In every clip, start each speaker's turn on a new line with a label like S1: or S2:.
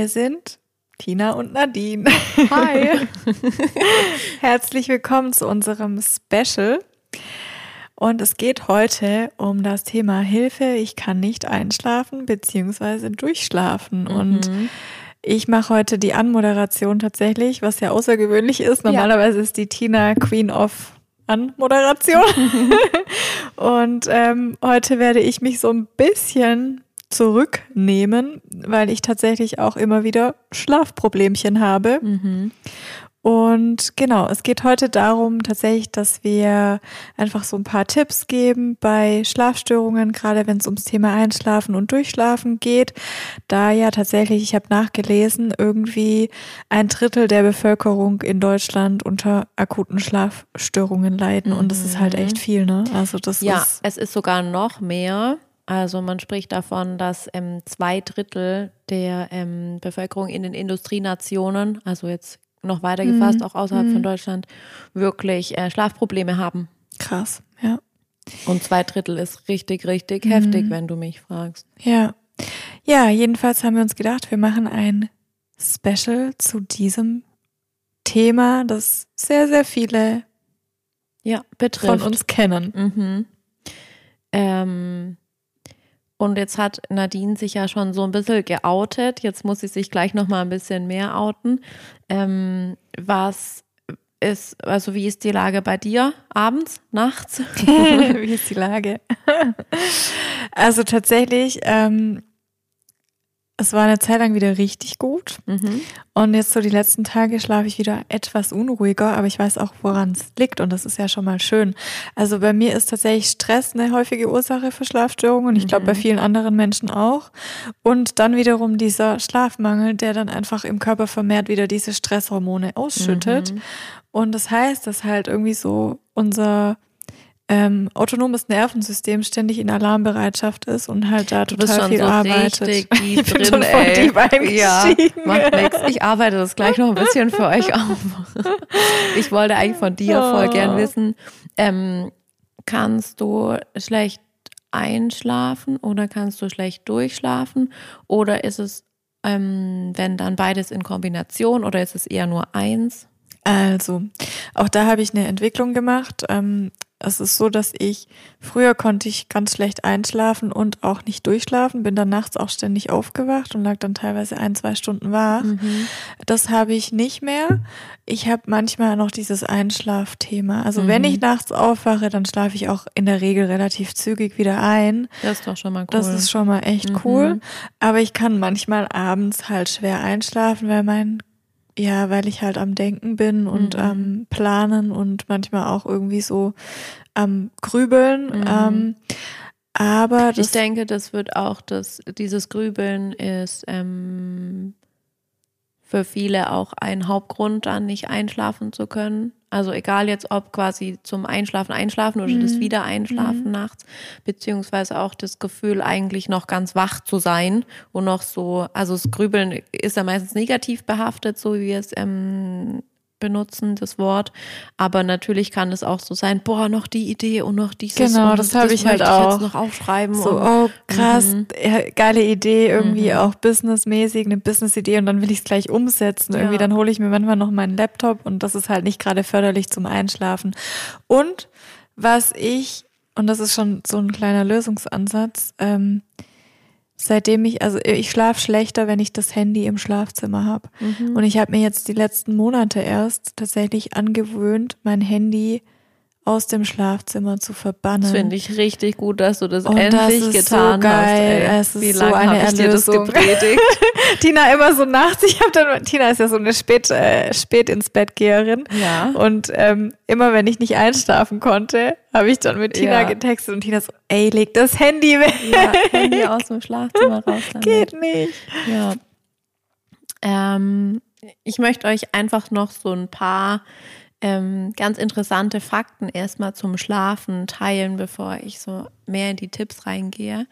S1: Hier sind Tina und Nadine.
S2: Hi.
S1: Herzlich willkommen zu unserem Special. Und es geht heute um das Thema Hilfe, ich kann nicht einschlafen bzw. durchschlafen. Mhm. Und ich mache heute die Anmoderation tatsächlich, was ja außergewöhnlich ist. Normalerweise ja. ist die Tina Queen of Anmoderation. und ähm, heute werde ich mich so ein bisschen zurücknehmen, weil ich tatsächlich auch immer wieder Schlafproblemchen habe. Mhm. Und genau, es geht heute darum tatsächlich, dass wir einfach so ein paar Tipps geben bei Schlafstörungen, gerade wenn es ums Thema Einschlafen und Durchschlafen geht. Da ja tatsächlich, ich habe nachgelesen, irgendwie ein Drittel der Bevölkerung in Deutschland unter akuten Schlafstörungen leiden. Mhm. Und das ist halt echt mhm. viel, ne?
S2: Also das ja, ist. Ja, es ist sogar noch mehr. Also man spricht davon, dass ähm, zwei Drittel der ähm, Bevölkerung in den Industrienationen, also jetzt noch weiter gefasst, mhm. auch außerhalb mhm. von Deutschland, wirklich äh, Schlafprobleme haben.
S1: Krass, ja.
S2: Und zwei Drittel ist richtig, richtig mhm. heftig, wenn du mich fragst.
S1: Ja. Ja, jedenfalls haben wir uns gedacht, wir machen ein Special zu diesem Thema, das sehr, sehr viele
S2: ja, betrifft.
S1: von uns kennen.
S2: Mhm. Ähm, und jetzt hat Nadine sich ja schon so ein bisschen geoutet. Jetzt muss sie sich gleich noch mal ein bisschen mehr outen. Ähm, was ist, also wie ist die Lage bei dir abends, nachts?
S1: wie ist die Lage? also tatsächlich ähm, es war eine Zeit lang wieder richtig gut. Mhm. Und jetzt so die letzten Tage schlafe ich wieder etwas unruhiger, aber ich weiß auch, woran es liegt. Und das ist ja schon mal schön. Also bei mir ist tatsächlich Stress eine häufige Ursache für Schlafstörungen. Ich glaube, bei mhm. vielen anderen Menschen auch. Und dann wiederum dieser Schlafmangel, der dann einfach im Körper vermehrt wieder diese Stresshormone ausschüttet. Mhm. Und das heißt, dass halt irgendwie so unser ähm, autonomes Nervensystem ständig in Alarmbereitschaft ist und halt da total viel so arbeitet.
S2: ich bin drin, schon voll ey. deep ja, macht nichts. Ich arbeite das gleich noch ein bisschen für euch auf. Ich wollte eigentlich von dir oh. voll gern wissen, ähm, kannst du schlecht einschlafen oder kannst du schlecht durchschlafen oder ist es, ähm, wenn dann beides in Kombination oder ist es eher nur eins?
S1: Also, auch da habe ich eine Entwicklung gemacht. Ähm, es ist so, dass ich früher konnte ich ganz schlecht einschlafen und auch nicht durchschlafen, bin dann nachts auch ständig aufgewacht und lag dann teilweise ein, zwei Stunden wach. Mhm. Das habe ich nicht mehr. Ich habe manchmal noch dieses Einschlafthema. Also mhm. wenn ich nachts aufwache, dann schlafe ich auch in der Regel relativ zügig wieder ein.
S2: Das ist doch schon mal cool.
S1: Das ist schon mal echt mhm. cool. Aber ich kann manchmal abends halt schwer einschlafen, weil mein ja, weil ich halt am Denken bin und mhm. am Planen und manchmal auch irgendwie so am Grübeln. Mhm. Ähm, aber
S2: ich denke, das wird auch das, dieses Grübeln ist ähm, für viele auch ein Hauptgrund, dann nicht einschlafen zu können. Also egal jetzt, ob quasi zum Einschlafen einschlafen oder mhm. das Wiedereinschlafen mhm. nachts, beziehungsweise auch das Gefühl, eigentlich noch ganz wach zu sein und noch so, also das Grübeln ist ja meistens negativ behaftet, so wie wir es ähm, benutzen, das Wort. Aber natürlich kann es auch so sein, boah, noch die Idee und noch dieses.
S1: Genau, das habe ich halt auch.
S2: Ich jetzt noch aufschreiben.
S1: So, und, oh krass, mhm. geile Idee, irgendwie mhm. auch businessmäßig, eine Business-Idee und dann will ich es gleich umsetzen. Ja. Irgendwie, dann hole ich mir manchmal noch meinen Laptop und das ist halt nicht gerade förderlich zum Einschlafen. Und was ich, und das ist schon so ein kleiner Lösungsansatz, ähm, seitdem ich, also ich schlafe schlechter, wenn ich das Handy im Schlafzimmer habe. Mhm. Und ich habe mir jetzt die letzten Monate erst tatsächlich angewöhnt, mein Handy aus dem Schlafzimmer zu verbannen. Das
S2: finde ich richtig gut, dass du das und endlich das getan
S1: so geil. hast. Ey. Es ist Wie lange so eine ich dir das gepredigt? Tina immer so nachts. Ich habe dann Tina ist ja so eine spät äh, spät ins Bett Geherin.
S2: Ja.
S1: Und ähm, immer wenn ich nicht einschlafen konnte, habe ich dann mit Tina ja. getextet und Tina so, ey, leg das Handy weg.
S2: Ja, Handy aus dem Schlafzimmer raus.
S1: Damit. Geht nicht.
S2: Ja. Ähm, ich möchte euch einfach noch so ein paar ähm, ganz interessante Fakten erstmal zum Schlafen teilen, bevor ich so mehr in die Tipps reingehe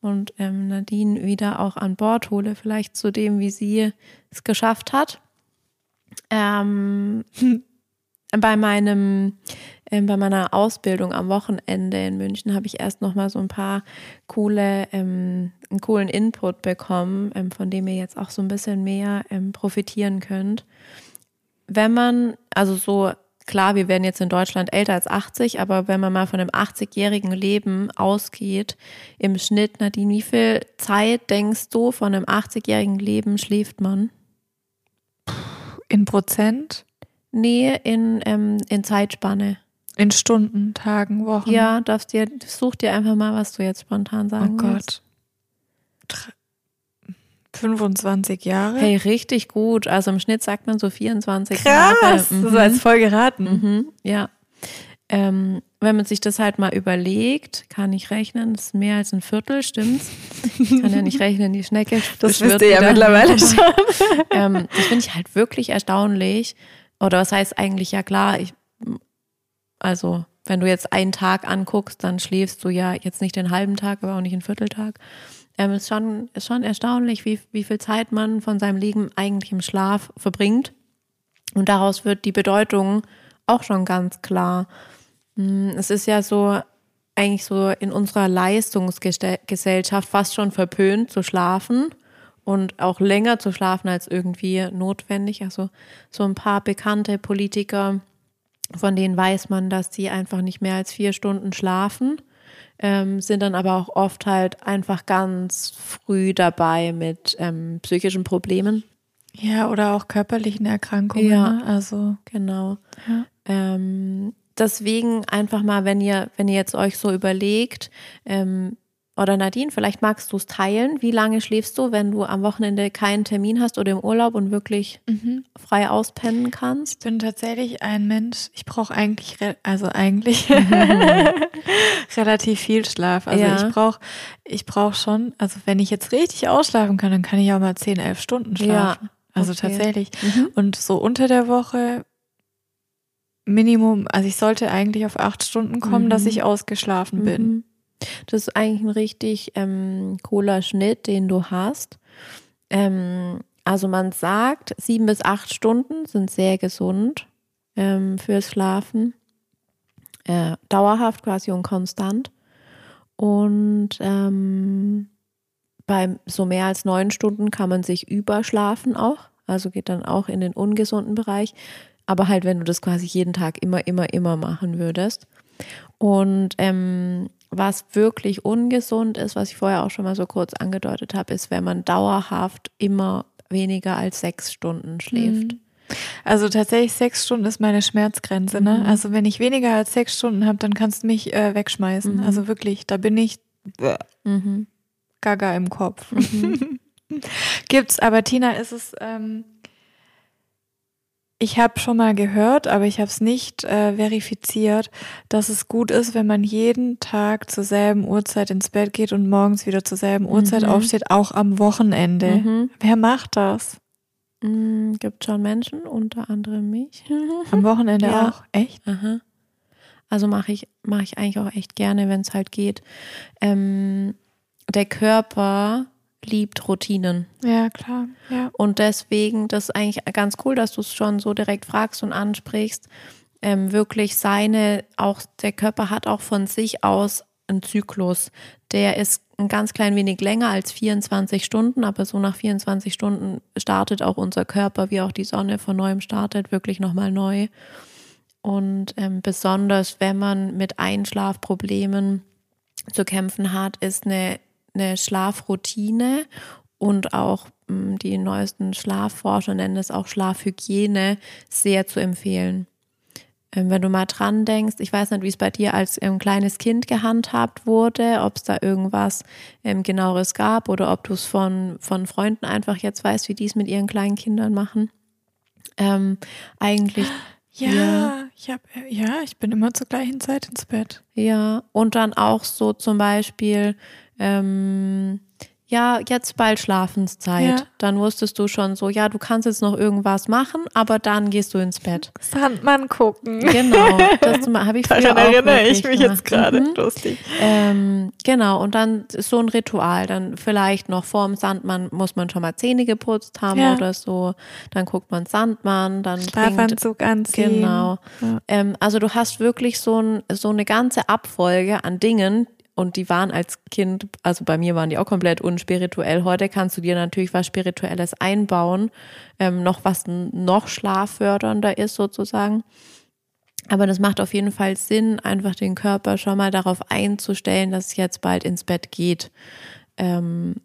S2: und ähm, Nadine wieder auch an Bord hole, vielleicht zu dem, wie sie es geschafft hat. Ähm, bei meinem ähm, bei meiner Ausbildung am Wochenende in München habe ich erst noch mal so ein paar coole ähm, coolen Input bekommen, ähm, von dem ihr jetzt auch so ein bisschen mehr ähm, profitieren könnt. Wenn man, also so, klar, wir werden jetzt in Deutschland älter als 80, aber wenn man mal von einem 80-jährigen Leben ausgeht, im Schnitt, Nadine, wie viel Zeit denkst du, von einem 80-jährigen Leben schläft man?
S1: In Prozent?
S2: Nee, in, ähm, in Zeitspanne.
S1: In Stunden, Tagen, Wochen?
S2: Ja, darfst dir, such dir einfach mal, was du jetzt spontan sagen
S1: Oh Gott.
S2: willst.
S1: 25 Jahre?
S2: Hey, richtig gut. Also im Schnitt sagt man so 24
S1: Krass,
S2: Jahre.
S1: so als voll geraten.
S2: Mhm, ja. Ähm, wenn man sich das halt mal überlegt, kann ich rechnen, das ist mehr als ein Viertel, stimmt's? Ich kann ja nicht rechnen, die Schnecke.
S1: Das wisst ihr ja
S2: wieder.
S1: mittlerweile schon.
S2: ähm, das finde ich halt wirklich erstaunlich. Oder was heißt eigentlich, ja klar, ich, also wenn du jetzt einen Tag anguckst, dann schläfst du ja jetzt nicht den halben Tag, aber auch nicht einen Vierteltag. Ähm, ist, schon, ist schon erstaunlich, wie, wie viel Zeit man von seinem Leben eigentlich im Schlaf verbringt. Und daraus wird die Bedeutung auch schon ganz klar. Hm, Es ist ja so, eigentlich so in unserer Leistungsgesellschaft fast schon verpönt zu schlafen und auch länger zu schlafen als irgendwie notwendig. Also so ein paar bekannte Politiker, von denen weiß man, dass die einfach nicht mehr als vier Stunden schlafen, ähm, sind dann aber auch oft halt einfach ganz früh dabei mit ähm, psychischen Problemen.
S1: Ja, oder auch körperlichen Erkrankungen.
S2: Ja.
S1: ne? Also,
S2: Genau.
S1: Ja.
S2: Ähm, deswegen einfach mal, wenn ihr, wenn ihr jetzt euch so überlegt, ähm, oder Nadine, vielleicht magst du es teilen. Wie lange schläfst du, wenn du am Wochenende keinen Termin hast oder im Urlaub und wirklich frei auspennen kannst?
S1: ich bin tatsächlich ein Mensch, ich brauche eigentlich, also eigentlich relativ viel Schlaf. Also
S2: Ja.
S1: ich brauche ich brauch schon, also wenn ich jetzt richtig ausschlafen kann, dann kann ich auch mal 10, 11 Stunden schlafen. Also
S2: okay.
S1: tatsächlich.
S2: Mhm.
S1: Und so unter der Woche Minimum, also ich sollte eigentlich auf acht Stunden kommen,
S2: Mhm.
S1: dass ich ausgeschlafen bin.
S2: Das ist eigentlich ein richtig ähm, cooler Schnitt, den du hast. Ähm, also man sagt, sieben bis acht Stunden sind sehr gesund ähm, fürs Schlafen. Äh, dauerhaft quasi und konstant. Und ähm, bei so mehr als neun Stunden kann man sich überschlafen auch. Also geht dann auch in den ungesunden Bereich. Aber halt, wenn du das quasi jeden Tag immer, immer, immer machen würdest. Und ähm, was wirklich ungesund ist, was ich vorher auch schon mal so kurz angedeutet habe, ist, wenn man dauerhaft immer weniger als sechs Stunden schläft.
S1: Also tatsächlich sechs Stunden ist meine Schmerzgrenze. Ne?
S2: Mhm.
S1: Also wenn ich weniger als sechs Stunden habe, dann kannst du mich äh, wegschmeißen.
S2: Mhm.
S1: Also wirklich, da bin ich äh,
S2: Mhm.
S1: gaga im Kopf.
S2: Mhm.
S1: Gibt's, aber Tina, ist es, ähm, ich habe schon mal gehört, aber ich habe es nicht äh, verifiziert, dass es gut ist, wenn man jeden Tag zur selben Uhrzeit ins Bett geht und morgens wieder zur selben Uhrzeit
S2: Mhm.
S1: aufsteht, auch am Wochenende.
S2: Mhm.
S1: Wer macht das?
S2: Mm, Gibt schon Menschen, unter anderem mich.
S1: Am Wochenende
S2: Ja.
S1: auch? Echt?
S2: Aha. Also mache ich, mache ich eigentlich auch echt gerne, wenn es halt geht. Ähm, der Körper liebt Routinen.
S1: Ja, klar. Ja.
S2: Und deswegen, das ist eigentlich ganz cool, dass du es schon so direkt fragst und ansprichst. Ähm, wirklich seine, auch der Körper hat auch von sich aus einen Zyklus. Der ist ein ganz klein wenig länger als 24 Stunden, aber so nach 24 Stunden startet auch unser Körper, wie auch die Sonne von neuem startet, wirklich nochmal neu. Und ähm, besonders wenn man mit Einschlafproblemen zu kämpfen hat, ist eine, eine Schlafroutine und auch mh, die neuesten Schlafforscher nennen es auch Schlafhygiene sehr zu empfehlen. Ähm, wenn du mal dran denkst, ich weiß nicht, wie es bei dir als ähm, kleines Kind gehandhabt wurde, ob es da irgendwas ähm, genaueres gab oder ob du es von, von Freunden einfach jetzt weißt, wie die es mit ihren kleinen Kindern machen. Ähm, eigentlich
S1: Ja,
S2: Ja.
S1: ich hab, ja, ich bin immer zur gleichen Zeit ins Bett.
S2: Ja, und dann auch so zum Beispiel, ähm, ja, jetzt bald Schlafenszeit.
S1: Ja.
S2: Dann wusstest du schon so, ja, du kannst jetzt noch irgendwas machen, aber dann gehst du ins Bett.
S1: Sandmann gucken.
S2: Genau, das habe ich
S1: Daran erinnere ich mich
S2: gemacht.
S1: jetzt gerade.
S2: Mhm.
S1: Lustig.
S2: Ähm, genau, und dann ist so ein Ritual. Dann vielleicht noch vorm Sandmann muss man schon mal Zähne geputzt haben
S1: Ja.
S2: oder so. Dann guckt man Sandmann, dann bringt
S1: Schlafanzug anziehen.
S2: Genau.
S1: Ja.
S2: Ähm, also du hast wirklich so, ein, so eine ganze Abfolge an Dingen, und die waren als Kind, also bei mir waren die auch komplett unspirituell. Heute kannst du dir natürlich was Spirituelles einbauen, ähm, noch was noch schlaffördernder ist sozusagen. Aber das macht auf jeden Fall Sinn, einfach den Körper schon mal darauf einzustellen, dass es jetzt bald ins Bett geht. Ähm,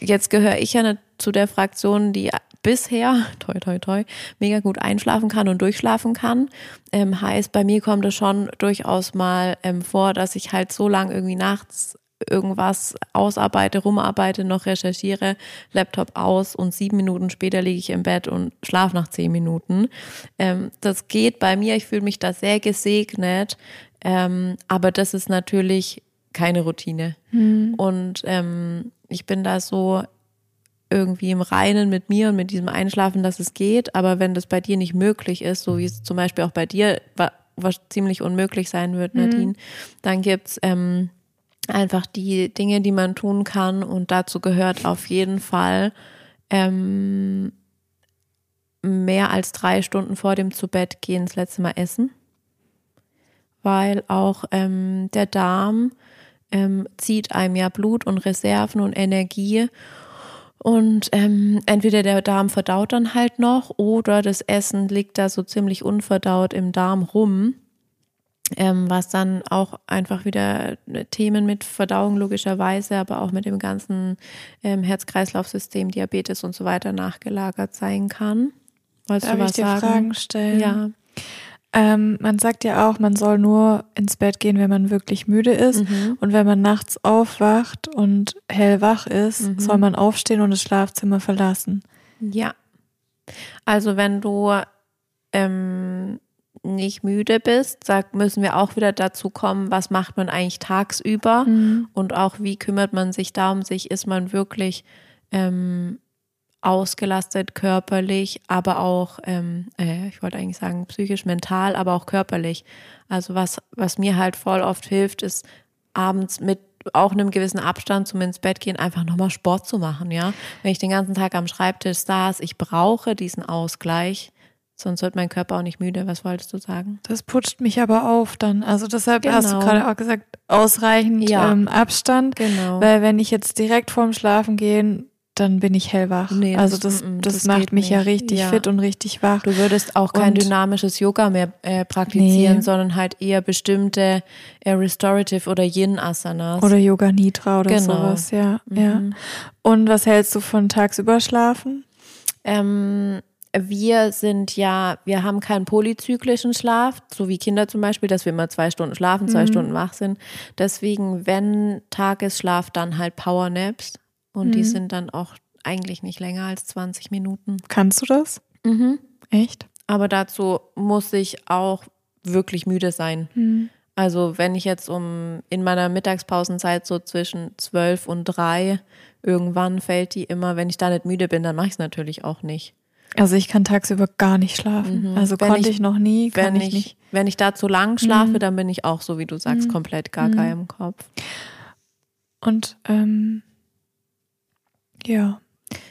S2: jetzt gehöre ich ja zu der Fraktion, die bisher, toi, toi, toi, mega gut einschlafen kann und durchschlafen kann. Ähm, heißt, bei mir kommt es schon durchaus mal ähm, vor, dass ich halt so lange irgendwie nachts irgendwas ausarbeite, rumarbeite, noch recherchiere, Laptop aus und sieben Minuten später liege ich im Bett und schlafe nach zehn Minuten. Ähm, das geht bei mir, ich fühle mich da sehr gesegnet, ähm, aber das ist natürlich keine Routine. Mhm. Und ähm, ich bin da so irgendwie im Reinen mit mir und mit diesem Einschlafen, dass es geht. Aber wenn das bei dir nicht möglich ist, so wie es zum Beispiel auch bei dir was ziemlich unmöglich sein wird, mhm. Nadine, mhm. dann gibt's ähm, einfach die Dinge, die man tun kann. Und dazu gehört auf jeden Fall ähm, mehr als drei Stunden vor dem zu Bett gehen das letzte Mal essen. Weil auch ähm, der Darm ähm, zieht einem ja Blut und Reserven und Energie. Und ähm, entweder der Darm verdaut dann halt noch oder das Essen liegt da so ziemlich unverdaut im Darm rum, ähm, was dann auch einfach wieder Themen mit Verdauung logischerweise, aber auch mit dem ganzen ähm, Herz-Kreislauf-System, Diabetes und so weiter nachgelagert sein kann.
S1: Wolltest Darf du was ich dir sagen? Fragen stellen? Ja. Ähm, man sagt ja auch, man soll nur ins Bett gehen, wenn man wirklich müde ist. Mhm. Und wenn man nachts aufwacht und hellwach ist, mhm. soll man aufstehen und das Schlafzimmer verlassen.
S2: Ja. Also wenn du ähm, nicht müde bist, sag, müssen wir auch wieder dazu kommen, was macht man eigentlich tagsüber mhm. und auch wie kümmert man sich da um sich, ist man wirklich ähm, ausgelastet körperlich, aber auch, ähm, äh, ich wollte eigentlich sagen psychisch, mental, aber auch körperlich. Also was, was mir halt voll oft hilft, ist abends mit auch einem gewissen Abstand zum ins Bett gehen, einfach nochmal Sport zu machen, ja. Wenn ich den ganzen Tag am Schreibtisch saß, ich brauche diesen Ausgleich, sonst wird mein Körper auch nicht müde. Was wolltest du sagen?
S1: Das putscht mich aber auf dann. Also deshalb genau. hast du gerade auch gesagt, ausreichend ja. ähm, Abstand. Genau. Weil wenn ich jetzt direkt vorm Schlafen gehen dann bin ich hellwach. Nee, also das, das, das macht mich nicht. ja richtig ja. fit und richtig wach.
S2: Du würdest auch kein und dynamisches Yoga mehr äh, praktizieren, nee. sondern halt eher bestimmte äh, Restorative oder Yin-Asanas.
S1: Oder Yoga Nidra oder genau. sowas, ja, mhm. ja. Und was hältst du von tagsüber schlafen?
S2: Ähm, wir sind ja, wir haben keinen polyzyklischen Schlaf, so wie Kinder zum Beispiel, dass wir immer zwei Stunden schlafen, zwei mhm. Stunden wach sind. Deswegen, wenn Tagesschlaf, dann halt Powernaps. Und mhm. die sind dann auch eigentlich nicht länger als 20 Minuten.
S1: Kannst du das?
S2: Mhm.
S1: Echt?
S2: Aber dazu muss ich auch wirklich müde sein. Mhm. Also wenn ich jetzt um in meiner Mittagspausenzeit so zwischen 12 und 3 irgendwann fällt die immer, wenn ich da nicht müde bin, dann mache ich es natürlich auch nicht.
S1: Also ich kann tagsüber gar nicht schlafen. Mhm. Also wenn konnte ich, ich, noch nie,
S2: kann
S1: wenn ich,
S2: nicht. Wenn ich da zu lang schlafe, mhm. dann bin ich auch so, wie du sagst, mhm. komplett gaga mhm. im Kopf.
S1: Und ähm,
S2: ja.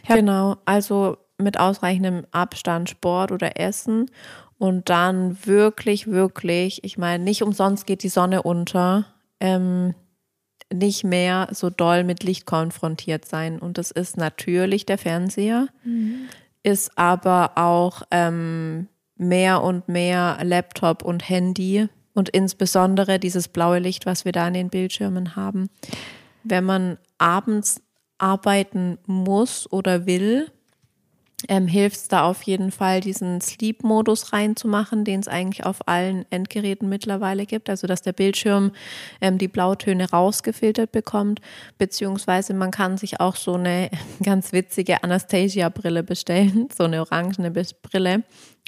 S2: Genau, also mit ausreichendem Abstand Sport oder Essen und dann wirklich, wirklich, ich meine, nicht umsonst geht die Sonne unter, ähm, nicht mehr so doll mit Licht konfrontiert sein. Und das ist natürlich der Fernseher, mhm. ist aber auch ähm, mehr und mehr Laptop und Handy und insbesondere dieses blaue Licht, was wir da in den Bildschirmen haben. Wenn man abends arbeiten muss oder will, ähm, hilft es da auf jeden Fall, diesen Sleep-Modus reinzumachen, den es eigentlich auf allen Endgeräten mittlerweile gibt. Also dass der Bildschirm ähm, die Blautöne rausgefiltert bekommt, beziehungsweise man kann sich auch so eine ganz witzige Anastasia-Brille bestellen, so eine orangene Brille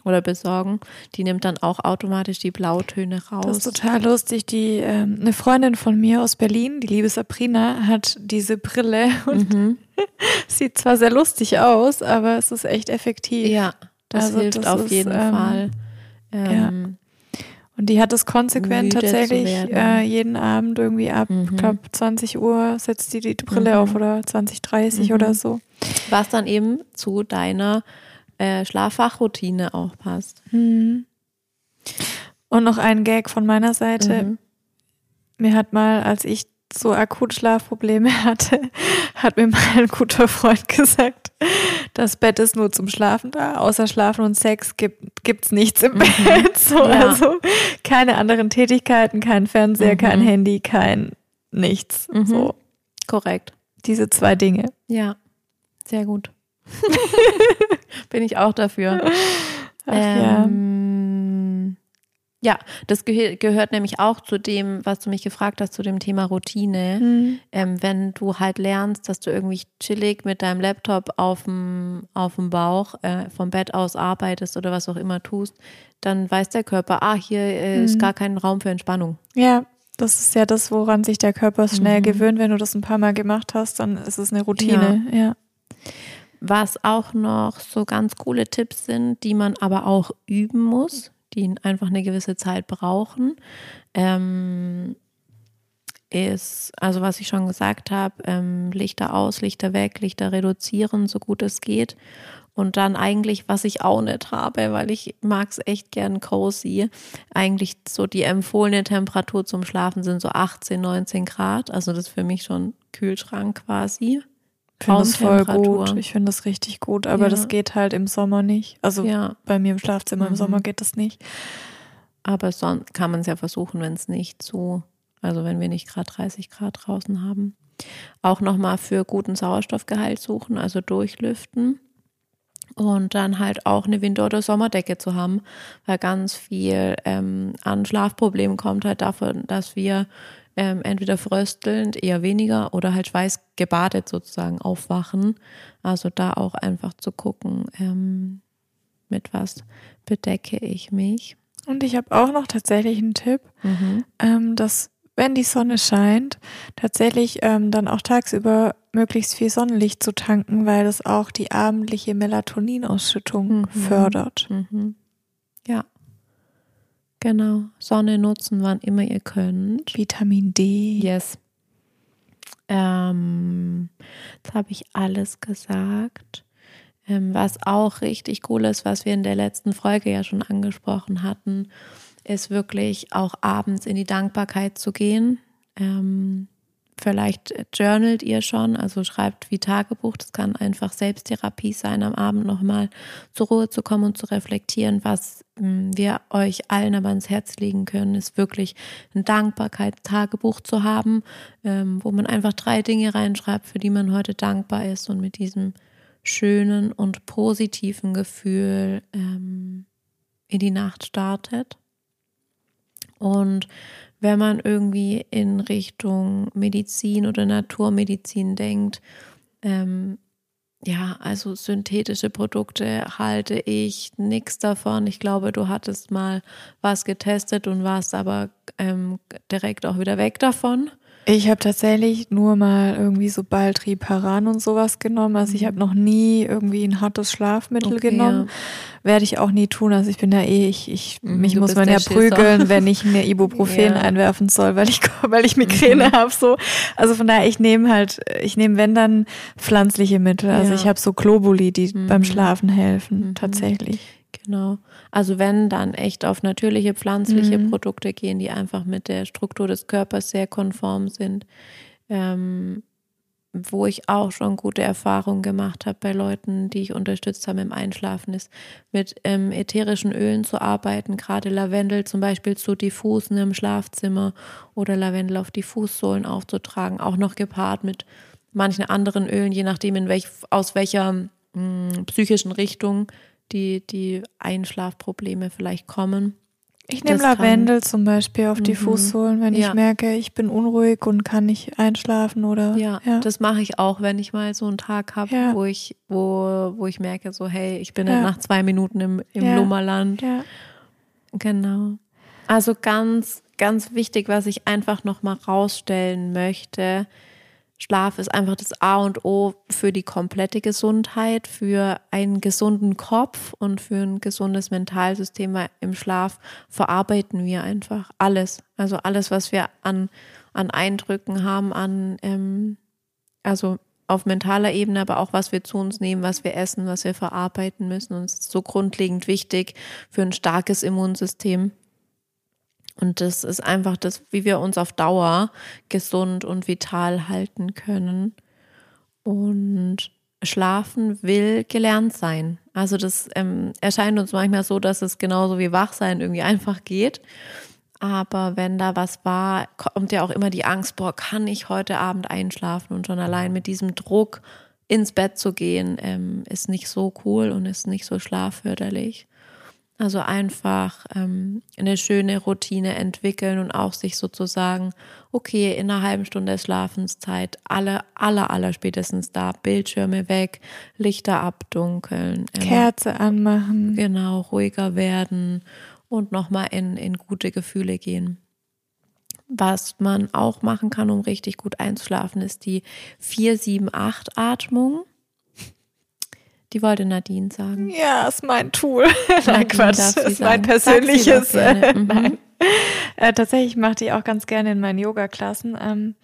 S2: oder besorgen. Die nimmt dann auch automatisch die Blautöne raus.
S1: Das ist total lustig. Die ähm, eine Freundin von mir aus Berlin, die liebe Sabrina, hat diese Brille und mhm. sieht zwar sehr lustig aus, aber es ist echt effektiv.
S2: Ja, das also, hilft das auf ist, jeden ähm, Fall.
S1: Ähm, ja. Und die hat es konsequent tatsächlich äh, jeden Abend irgendwie ab, mhm. glaube 20 Uhr setzt die die Brille mhm. auf oder 20, 30 oder mhm. so.
S2: Was dann eben zu deiner äh, Schlaffachroutine auch passt. Mhm.
S1: Und noch ein Gag von meiner Seite. Mhm. mir hat mal, als ich so akut Schlafprobleme hatte, hat mir mal ein guter Freund gesagt, das Bett ist nur zum Schlafen da, außer Schlafen und Sex gibt gibt's nichts im mhm. Bett. So, ja. Also keine anderen Tätigkeiten, kein Fernseher, mhm. kein Handy, kein nichts. Mhm. So.
S2: Korrekt.
S1: Diese zwei Dinge.
S2: Ja, sehr gut. Bin ich auch dafür. Ach, ähm, ja. ja. das geh gehört nämlich auch zu dem, was du mich gefragt hast, zu dem Thema Routine. Mhm. Ähm, wenn du halt lernst, dass du irgendwie chillig mit deinem Laptop auf dem, Bauch äh, vom Bett aus arbeitest oder was auch immer tust, dann weiß der Körper, ah, hier äh, mhm. ist gar kein Raum für Entspannung.
S1: Ja, das ist ja das, woran sich der Körper schnell mhm. gewöhnt. Wenn du das ein paar Mal gemacht hast, dann ist es eine Routine. Ja. ja.
S2: Was auch noch so ganz coole Tipps sind, die man aber auch üben muss, die einfach eine gewisse Zeit brauchen, ähm, ist, also was ich schon gesagt habe, ähm, Lichter aus, Lichter weg, Lichter reduzieren, so gut es geht. Und dann eigentlich, was ich auch nicht habe, weil ich mag es echt gern cozy, eigentlich so die empfohlene Temperatur zum Schlafen sind so 18, 19 Grad. Also das ist für mich schon Kühlschrank quasi.
S1: Ich finde das voll gut. Ich finde das richtig gut, aber ja. das geht halt im Sommer nicht. Also ja. bei mir im Schlafzimmer mhm. im Sommer geht das nicht.
S2: Aber sonst kann man es ja versuchen, wenn es nicht so, also wenn wir nicht gerade 30 Grad draußen haben. Auch nochmal für guten Sauerstoffgehalt suchen, also durchlüften. Und dann halt auch eine Winter- oder Sommerdecke zu haben, weil ganz viel ähm, an Schlafproblemen kommt halt davon, dass wir ähm, entweder fröstelnd, eher weniger oder halt schweißgebadet sozusagen aufwachen. Also da auch einfach zu gucken, ähm, mit was bedecke ich mich.
S1: Und ich habe auch noch tatsächlich einen Tipp, mhm. ähm, dass wenn die Sonne scheint, tatsächlich ähm, dann auch tagsüber möglichst viel Sonnenlicht zu tanken, weil das auch die abendliche Melatoninausschüttung mhm. fördert.
S2: Mhm. Ja. Genau. Sonne nutzen, wann immer ihr könnt.
S1: Vitamin D.
S2: Yes. Ähm, jetzt habe ich alles gesagt. Ähm, was auch richtig cool ist, was wir in der letzten Folge ja schon angesprochen hatten, ist wirklich auch abends in die Dankbarkeit zu gehen. Ähm, Vielleicht journalt ihr schon, also schreibt wie Tagebuch. Das kann einfach Selbsttherapie sein, am Abend nochmal zur Ruhe zu kommen und zu reflektieren. Was hm, wir euch allen aber ins Herz legen können, ist wirklich ein Dankbarkeitstagebuch zu haben, ähm, wo man einfach drei Dinge reinschreibt, für die man heute dankbar ist und mit diesem schönen und positiven Gefühl ähm, in die Nacht startet. Und wenn man irgendwie in Richtung Medizin oder Naturmedizin denkt, ähm, ja, also synthetische Produkte halte ich nichts davon. Ich glaube, du hattest mal was getestet und warst aber ähm, direkt auch wieder weg davon.
S1: Ich habe tatsächlich nur mal irgendwie so Baltriparan und sowas genommen. Also ich mhm. habe noch nie irgendwie ein hartes Schlafmittel okay, genommen. Ja. Werde ich auch nie tun. Also ich bin ja eh, ich, ich mhm, mich muss man ja prügeln, wenn ich mir Ibuprofen ja. einwerfen soll, weil ich, weil ich Migräne mhm. habe. So. Also von daher, ich nehme halt, ich nehme wenn dann pflanzliche Mittel. Also ja. ich habe so Globuli, die mhm. beim Schlafen helfen, mhm. tatsächlich.
S2: Genau. Also wenn dann echt auf natürliche pflanzliche mhm. Produkte gehen, die einfach mit der Struktur des Körpers sehr konform sind. Ähm, wo ich auch schon gute Erfahrungen gemacht habe bei Leuten, die ich unterstützt habe im Einschlafen, ist mit ähm, ätherischen Ölen zu arbeiten, gerade Lavendel zum Beispiel zu diffusen im Schlafzimmer oder Lavendel auf die Fußsohlen aufzutragen, auch noch gepaart mit manchen anderen Ölen, je nachdem in welch, aus welcher mh, hm, psychischen Richtung die, die Einschlafprobleme vielleicht kommen.
S1: Ich nehme Lavendel zum Beispiel auf die mhm. Fußsohlen, wenn ja. ich merke, ich bin unruhig und kann nicht einschlafen oder.
S2: Ja, ja. das mache ich auch, wenn ich mal so einen Tag habe, ja. wo ich, wo, wo ich merke, so, hey, ich bin ja. nach zwei Minuten im, im Lummerland. Ja. Genau. Also ganz, ganz wichtig, was ich einfach nochmal rausstellen möchte, Schlaf ist einfach das A und O für die komplette Gesundheit, für einen gesunden Kopf und für ein gesundes Mentalsystem, im Schlaf verarbeiten wir einfach alles. Also alles, was wir an, an Eindrücken haben, an, ähm, also auf mentaler Ebene, aber auch was wir zu uns nehmen, was wir essen, was wir verarbeiten müssen. Und es ist so grundlegend wichtig für ein starkes Immunsystem. Und das ist einfach das, wie wir uns auf Dauer gesund und vital halten können. Und Schlafen will gelernt sein. Also das ähm, erscheint uns manchmal so, dass es genauso wie Wachsein irgendwie einfach geht. Aber wenn da was war, kommt ja auch immer die Angst, boah, kann ich heute Abend einschlafen? Und schon allein mit diesem Druck ins Bett zu gehen, ähm, ist nicht so cool und ist nicht so schlafförderlich. Also einfach ähm, eine schöne Routine entwickeln und auch sich sozusagen, okay, in einer halben Stunde Schlafenszeit, alle, aller, aller spätestens da, Bildschirme weg, Lichter abdunkeln.
S1: Ähm, Kerze anmachen.
S2: Genau, ruhiger werden und nochmal in, in gute Gefühle gehen. Was man auch machen kann, um richtig gut einzuschlafen, ist die 4-7-8-Atmung. Die wollte Nadine sagen.
S1: Ja, ist mein Tool. Nein, Quatsch. Ist mein persönliches. Mhm. Nein. Äh, tatsächlich mache ich auch ganz gerne in meinen Yoga-Klassen. Ähm,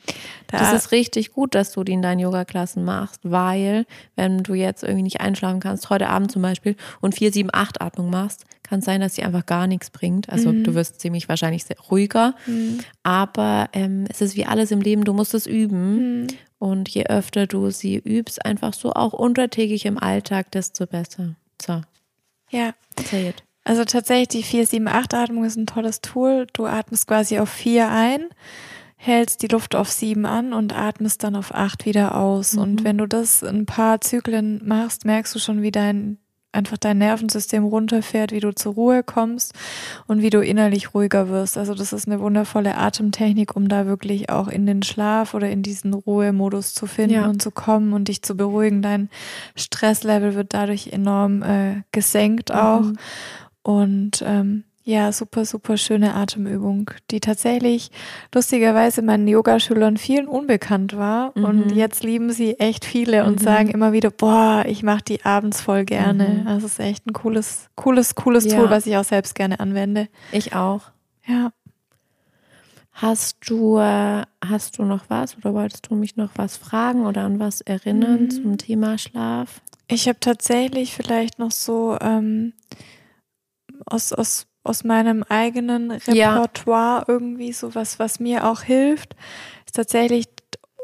S2: da das ist richtig gut, dass du die in deinen Yoga-Klassen machst, weil wenn du jetzt irgendwie nicht einschlafen kannst, heute Abend zum Beispiel, und 4, 7, 8 Atmung machst, kann es sein, dass sie einfach gar nichts bringt. Also mhm. du wirst ziemlich wahrscheinlich ruhiger. Mhm. Aber ähm, es ist wie alles im Leben, du musst es üben. Mhm. Und je öfter du sie übst, einfach so auch untertägig im Alltag, desto besser. So.
S1: Ja. It. Also tatsächlich die 4-7-8-Atmung ist ein tolles Tool. Du atmest quasi auf 4 ein, hältst die Luft auf 7 an und atmest dann auf 8 wieder aus. Mhm. Und wenn du das ein paar Zyklen machst, merkst du schon, wie dein einfach dein Nervensystem runterfährt, wie du zur Ruhe kommst und wie du innerlich ruhiger wirst. Also das ist eine wundervolle Atemtechnik, um da wirklich auch in den Schlaf oder in diesen Ruhemodus zu finden ja. und zu kommen und dich zu beruhigen. Dein Stresslevel wird dadurch enorm äh, gesenkt auch. Mhm. Und ähm, ja, super, super schöne Atemübung, die tatsächlich lustigerweise meinen Yogaschülern vielen unbekannt war. Mhm. Und jetzt lieben sie echt viele mhm. und sagen immer wieder, boah, ich mache die abends voll gerne. Mhm. Also es ist echt ein cooles, cooles, cooles ja. Tool, was ich auch selbst gerne anwende.
S2: Ich auch.
S1: Ja.
S2: Hast du, äh, hast du noch was oder wolltest du mich noch was fragen oder an was erinnern mhm. zum Thema Schlaf?
S1: Ich habe tatsächlich vielleicht noch so ähm, aus, aus, aus meinem eigenen Repertoire ja. irgendwie so was, was mir auch hilft, ist tatsächlich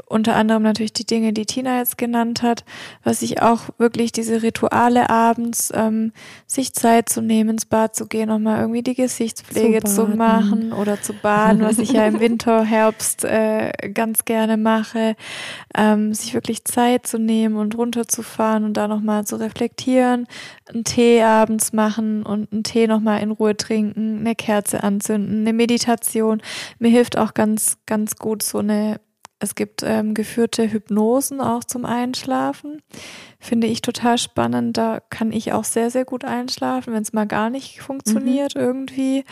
S1: unter anderem natürlich die Dinge, die Tina jetzt genannt hat, was ich auch wirklich diese Rituale abends, ähm, sich Zeit zu nehmen, ins Bad zu gehen, nochmal irgendwie die Gesichtspflege zu, zu, machen oder zu baden, was ich ja im Winter, Herbst äh, ganz gerne mache, ähm, sich wirklich Zeit zu nehmen und runterzufahren und da nochmal zu reflektieren, einen Tee abends machen und einen Tee nochmal in Ruhe trinken, eine Kerze anzünden, eine Meditation. Mir hilft auch ganz, ganz gut so eine es gibt ähm, geführte Hypnosen auch zum Einschlafen. Finde ich total spannend. Da kann ich auch sehr, sehr gut einschlafen, wenn es mal gar nicht funktioniert mhm. irgendwie.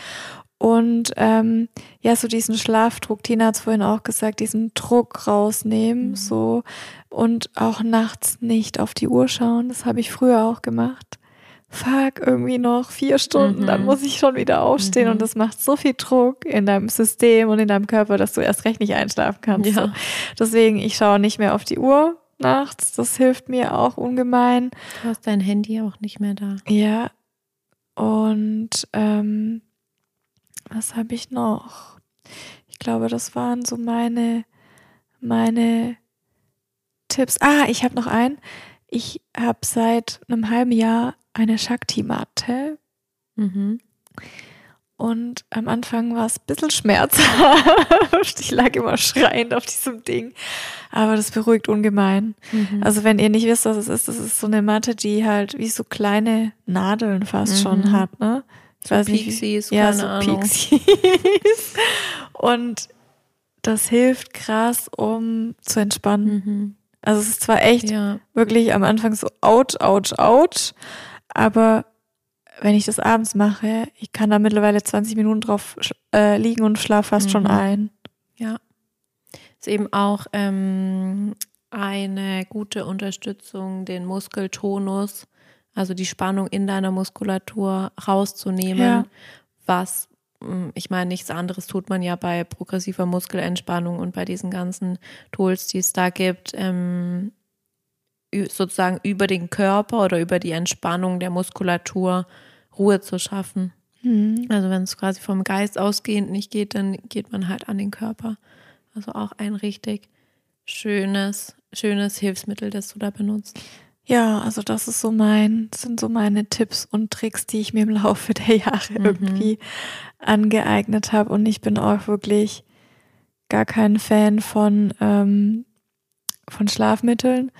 S1: Und ähm, ja, so diesen Schlafdruck, Tina hat es vorhin auch gesagt, diesen Druck rausnehmen, mhm. so und auch nachts nicht auf die Uhr schauen. Das habe ich früher auch gemacht fuck, irgendwie noch vier Stunden, mhm. dann muss ich schon wieder aufstehen mhm. und das macht so viel Druck in deinem System und in deinem Körper, dass du erst recht nicht einschlafen kannst. Ja. So. Deswegen, ich schaue nicht mehr auf die Uhr nachts, das hilft mir auch ungemein.
S2: Du hast dein Handy auch nicht mehr da.
S1: Ja. Und ähm, was habe ich noch? Ich glaube, das waren so meine, meine Tipps. Ah, ich habe noch einen. Ich habe seit einem halben Jahr eine Shakti-Matte. Mhm. Und am Anfang war es ein bisschen schmerzhaft. Ich lag immer schreiend auf diesem Ding. Aber das beruhigt ungemein. Mhm. Also wenn ihr nicht wisst, was es ist, das ist so eine Matte, die halt wie so kleine Nadeln fast mhm. schon hat, ne?
S2: Ich so weiß Pixies,
S1: nicht. Wie, ja, so Ahnung. Pixies. Und das hilft krass, um zu entspannen. Mhm. Also es ist zwar echt ja. wirklich am Anfang so ouch, ouch, ouch, aber wenn ich das abends mache, ich kann da mittlerweile 20 Minuten drauf äh, liegen und schlafe fast mhm. schon ein.
S2: Ja. Ist eben auch ähm, eine gute Unterstützung, den Muskeltonus, also die Spannung in deiner Muskulatur rauszunehmen, ja. was hm, ich meine, nichts anderes tut man ja bei progressiver Muskelentspannung und bei diesen ganzen Tools, die es da gibt, ähm, sozusagen über den Körper oder über die Entspannung der Muskulatur Ruhe zu schaffen.
S1: Mhm.
S2: Also wenn es quasi vom Geist ausgehend nicht geht, dann geht man halt an den Körper. Also auch ein richtig schönes, schönes Hilfsmittel, das du da benutzt.
S1: Ja, also das ist so mein, sind so meine Tipps und Tricks, die ich mir im Laufe der Jahre
S2: Mhm.
S1: irgendwie angeeignet habe. Und ich bin auch wirklich gar kein Fan von, ähm, von Schlafmitteln.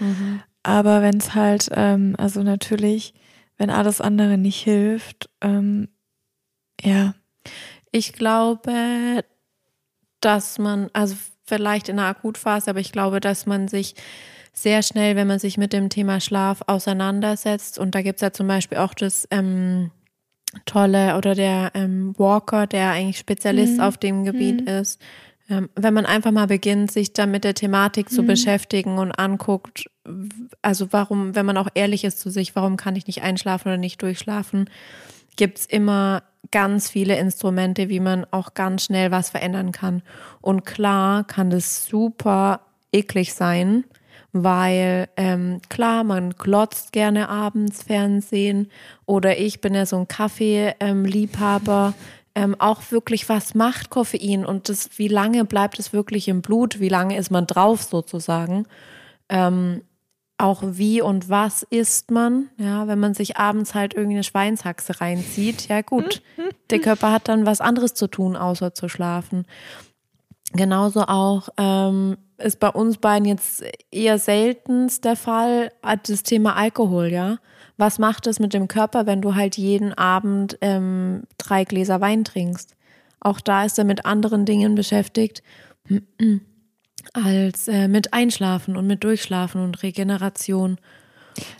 S1: Aber wenn es halt, ähm, also natürlich, wenn alles andere nicht hilft, ähm, ja,
S2: Ich glaube, dass man, also vielleicht in einer Akutphase, aber ich glaube, dass man sich sehr schnell, wenn man sich mit dem Thema Schlaf auseinandersetzt, und da gibt es ja zum Beispiel auch das ähm, Tolle oder der ähm, Walker, der eigentlich Spezialist
S1: Mhm.
S2: auf dem Gebiet
S1: Mhm.
S2: ist, wenn man einfach mal beginnt, sich dann mit der Thematik zu
S1: Mhm.
S2: beschäftigen und anguckt, also warum, wenn man auch ehrlich ist zu sich, warum kann ich nicht einschlafen oder nicht durchschlafen, gibt es immer ganz viele Instrumente, wie man auch ganz schnell was verändern kann. Und klar kann das super eklig sein, weil ähm, klar, man glotzt gerne abends Fernsehen oder ich bin ja so ein Kaffee-Liebhaber. Ähm, auch wirklich, was macht Koffein und das, wie lange bleibt es wirklich im Blut, wie lange ist man drauf sozusagen. Ähm, auch wie und was isst man, ja, wenn man sich abends halt irgendeine Schweinshaxe reinzieht, ja gut, der Körper hat dann was anderes zu tun, außer zu schlafen. Genauso auch ähm, ist bei uns beiden jetzt eher seltenst der Fall äh, das Thema Alkohol, ja. Was macht es mit dem Körper, wenn du halt jeden Abend ähm, drei Gläser Wein trinkst? Auch da ist er mit anderen Dingen beschäftigt als äh, mit Einschlafen und mit Durchschlafen und Regeneration.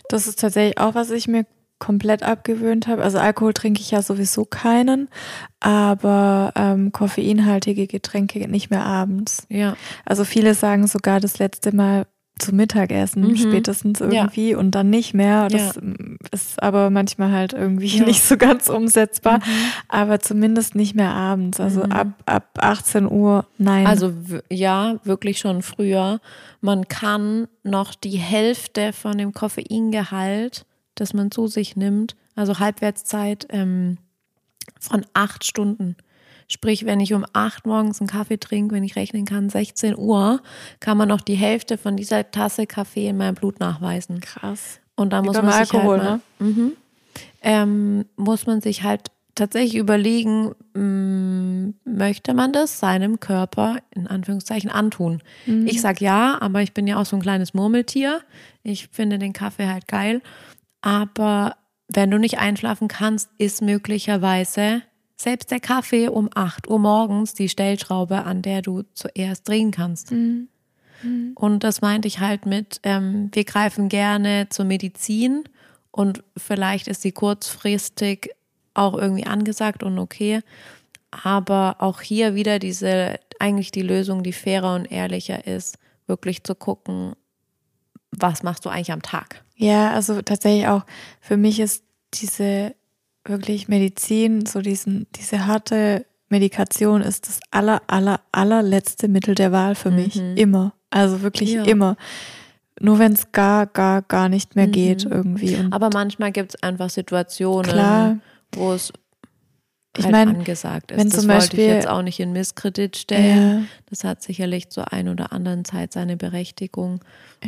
S1: Das ist tatsächlich auch, was ich mir komplett abgewöhnt habe. Also Alkohol trinke ich ja sowieso keinen, aber ähm, koffeinhaltige Getränke nicht mehr abends.
S2: Ja.
S1: Also viele sagen sogar das letzte Mal zum Mittagessen
S2: Mhm.
S1: spätestens irgendwie und dann nicht mehr. Das ähm, ist aber manchmal halt irgendwie
S2: Ja.
S1: nicht so ganz umsetzbar, aber zumindest nicht mehr abends. Also
S2: Mhm.
S1: ab, ab 18 Uhr, nein.
S2: Also ja, wirklich schon früher. Man kann noch die Hälfte von dem Koffeingehalt, das man zu sich nimmt, also Halbwertszeit ähm, von acht Stunden. Sprich, wenn ich um acht morgens einen Kaffee trinke, wenn ich rechnen kann, 16 Uhr, kann man noch die Hälfte von dieser Tasse Kaffee in meinem Blut nachweisen.
S1: krass.
S2: Und da muss man sich
S1: Alkohol,
S2: halt mal, mhm, ähm, muss man sich halt tatsächlich überlegen, mh, möchte man das seinem Körper in Anführungszeichen antun?
S1: Mhm.
S2: Ich sag ja, aber ich bin ja auch so ein kleines Murmeltier. Ich finde den Kaffee halt geil. Aber wenn du nicht einschlafen kannst, ist möglicherweise selbst der Kaffee um 8 Uhr morgens die Stellschraube, an der du zuerst drehen kannst.
S1: Mhm.
S2: Und das meinte ich halt mit, ähm, wir greifen gerne zur Medizin und vielleicht ist sie kurzfristig auch irgendwie angesagt und okay. Aber auch hier wieder diese, eigentlich die Lösung, die fairer und ehrlicher ist, wirklich zu gucken, was machst du eigentlich am Tag?
S1: Ja, also tatsächlich auch für mich ist diese wirklich Medizin, so diesen, diese harte Medikation ist das aller, aller, allerletzte Mittel der Wahl für mich. Immer. Also wirklich
S2: Ja.
S1: immer. Nur wenn es gar, gar, gar nicht mehr geht irgendwie. Und
S2: Aber manchmal gibt es einfach Situationen, wo es
S1: Ich
S2: halt
S1: mein,
S2: angesagt ist.
S1: wenn
S2: das
S1: zum
S2: wollte
S1: Beispiel-
S2: ich jetzt auch nicht in Misskredit stellen.
S1: Ja.
S2: Das hat sicherlich zur ein oder anderen Zeit seine Berechtigung.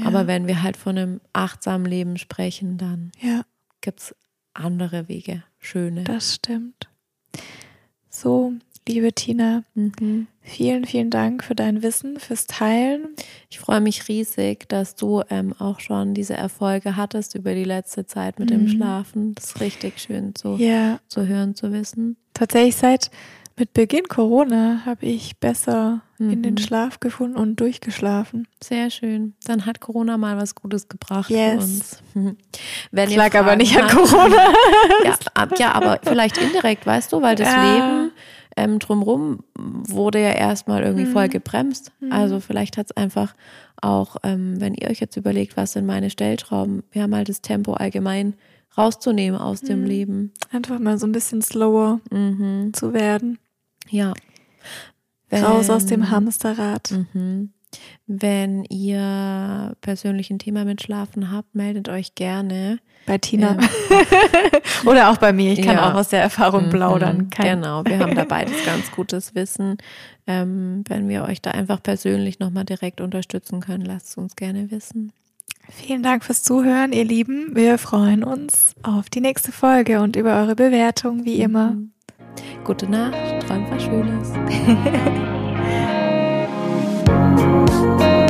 S2: Aber wenn wir halt von einem achtsamen Leben sprechen, dann
S1: ja,
S2: gibt es andere Wege, schöne.
S1: das stimmt. So, liebe Tina,
S2: Mhm.
S1: vielen, vielen Dank für dein Wissen, fürs Teilen.
S2: Ich freue mich riesig, dass du ähm, auch schon diese Erfolge hattest über die letzte Zeit mit dem Schlafen. Das ist richtig schön zu,
S1: Mhm. Ja,
S2: zu hören, zu wissen.
S1: tatsächlich seit mit Beginn Corona habe ich besser in den
S2: Mhm.
S1: Schlaf gefunden und durchgeschlafen.
S2: Sehr schön. Dann hat Corona mal was Gutes gebracht
S1: Yes.
S2: für uns. Mhm. Wenn
S1: Das lag aber nicht an Corona.
S2: Ja, ab- ja, aber vielleicht indirekt, weißt du, weil das
S1: Ja.
S2: Leben ähm, drumrum wurde ja erstmal irgendwie
S1: Mhm.
S2: voll gebremst. Also vielleicht hat es einfach auch, ähm, wenn ihr euch jetzt überlegt, was sind meine Stellschrauben, ja mal das Tempo allgemein rauszunehmen aus
S1: Mhm.
S2: dem Leben.
S1: Einfach mal so ein bisschen slower
S2: Mhm.
S1: zu werden.
S2: Ja.
S1: Raus aus dem
S2: Wenn-
S1: Hamsterrad.
S2: Mhm. Wenn ihr persönlich ein Thema mit Schlafen habt, meldet euch gerne.
S1: Bei Tina. Ähm, Oder auch bei mir. Ich kann ja. auch aus der Erfahrung mhm, plaudern.
S2: Kein genau, wir haben da beides ganz gutes Wissen. Ähm, wenn wir euch da einfach persönlich nochmal direkt unterstützen können, lasst es uns gerne wissen.
S1: Vielen Dank fürs Zuhören, ihr Lieben. Wir freuen uns auf die nächste Folge und über eure Bewertung, wie immer. Mhm.
S2: Gute Nacht, träumt was Schönes.